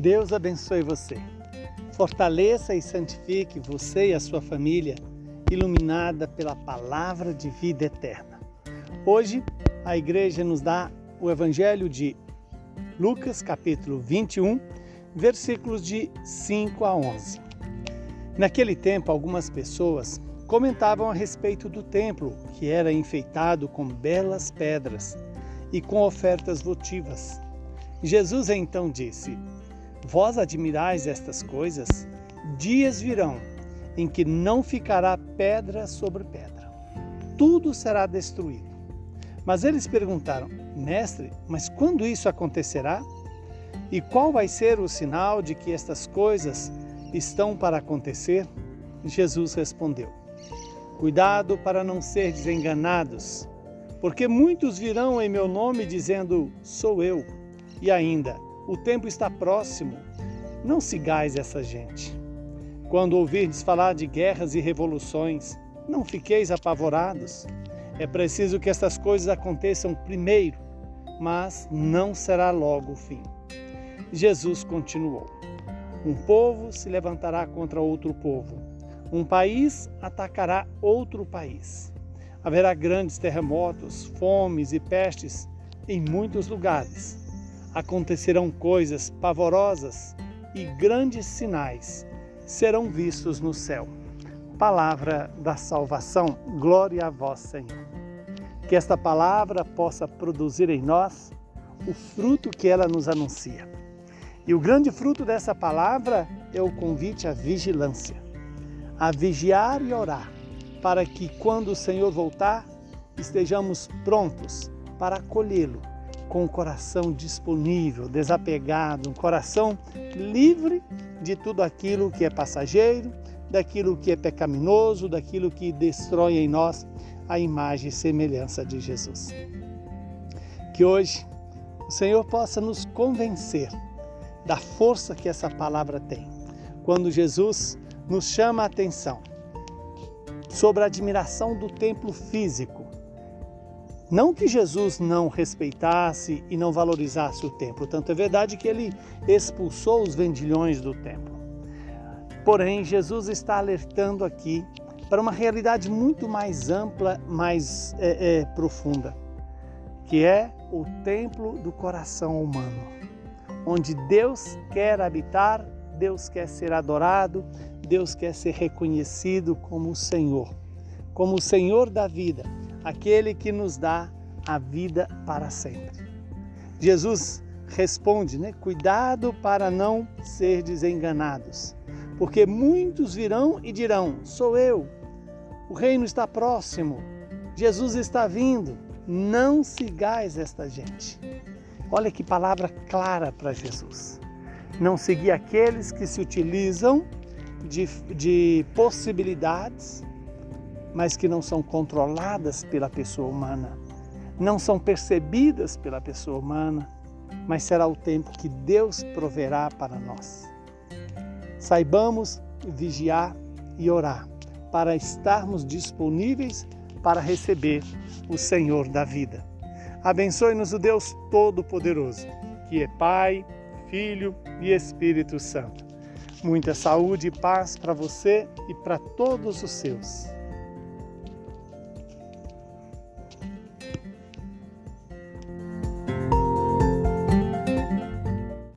Deus abençoe você. Fortaleça e santifique você e a sua família, iluminada pela palavra de vida eterna. Hoje, a igreja nos dá o evangelho de Lucas, capítulo 21, versículos de 5 a 11. Naquele tempo, algumas pessoas comentavam a respeito do templo, que era enfeitado com belas pedras e com ofertas votivas. Jesus então disse: Vós admirais estas coisas? Dias virão em que não ficará pedra sobre pedra. Tudo será destruído. Mas eles perguntaram: Mestre, mas quando isso acontecerá? E qual vai ser o sinal de que estas coisas estão para acontecer? Jesus respondeu: Cuidado para não ser desenganados, porque muitos virão em meu nome dizendo: Sou eu. E ainda: o tempo está próximo. Não sigais essa gente. Quando ouvirdes falar de guerras e revoluções, não fiqueis apavorados. É preciso que estas coisas aconteçam primeiro, mas não será logo o fim. Jesus continuou: Um povo se levantará contra outro povo, um país atacará outro país. Haverá grandes terremotos, fomes e pestes em muitos lugares acontecerão coisas pavorosas e grandes sinais serão vistos no céu. Palavra da salvação, glória a vós, Senhor. Que esta palavra possa produzir em nós o fruto que ela nos anuncia. E o grande fruto dessa palavra é o convite à vigilância, a vigiar e orar, para que quando o Senhor voltar, estejamos prontos para acolhê-lo com o coração disponível, desapegado, um coração livre de tudo aquilo que é passageiro, daquilo que é pecaminoso, daquilo que destrói em nós a imagem e semelhança de Jesus. Que hoje o Senhor possa nos convencer da força que essa palavra tem. Quando Jesus nos chama a atenção sobre a admiração do templo físico, não que Jesus não respeitasse e não valorizasse o templo, tanto é verdade que ele expulsou os vendilhões do templo. Porém, Jesus está alertando aqui para uma realidade muito mais ampla, mais é, é, profunda, que é o templo do coração humano, onde Deus quer habitar, Deus quer ser adorado, Deus quer ser reconhecido como o Senhor, como o Senhor da vida aquele que nos dá a vida para sempre. Jesus responde, né? Cuidado para não ser desenganados, porque muitos virão e dirão: Sou eu, o reino está próximo, Jesus está vindo. Não sigais esta gente. Olha que palavra clara para Jesus. Não seguir aqueles que se utilizam de, de possibilidades mas que não são controladas pela pessoa humana, não são percebidas pela pessoa humana, mas será o tempo que Deus proverá para nós. Saibamos vigiar e orar para estarmos disponíveis para receber o Senhor da vida. Abençoe-nos o Deus Todo-Poderoso, que é Pai, Filho e Espírito Santo. Muita saúde e paz para você e para todos os seus.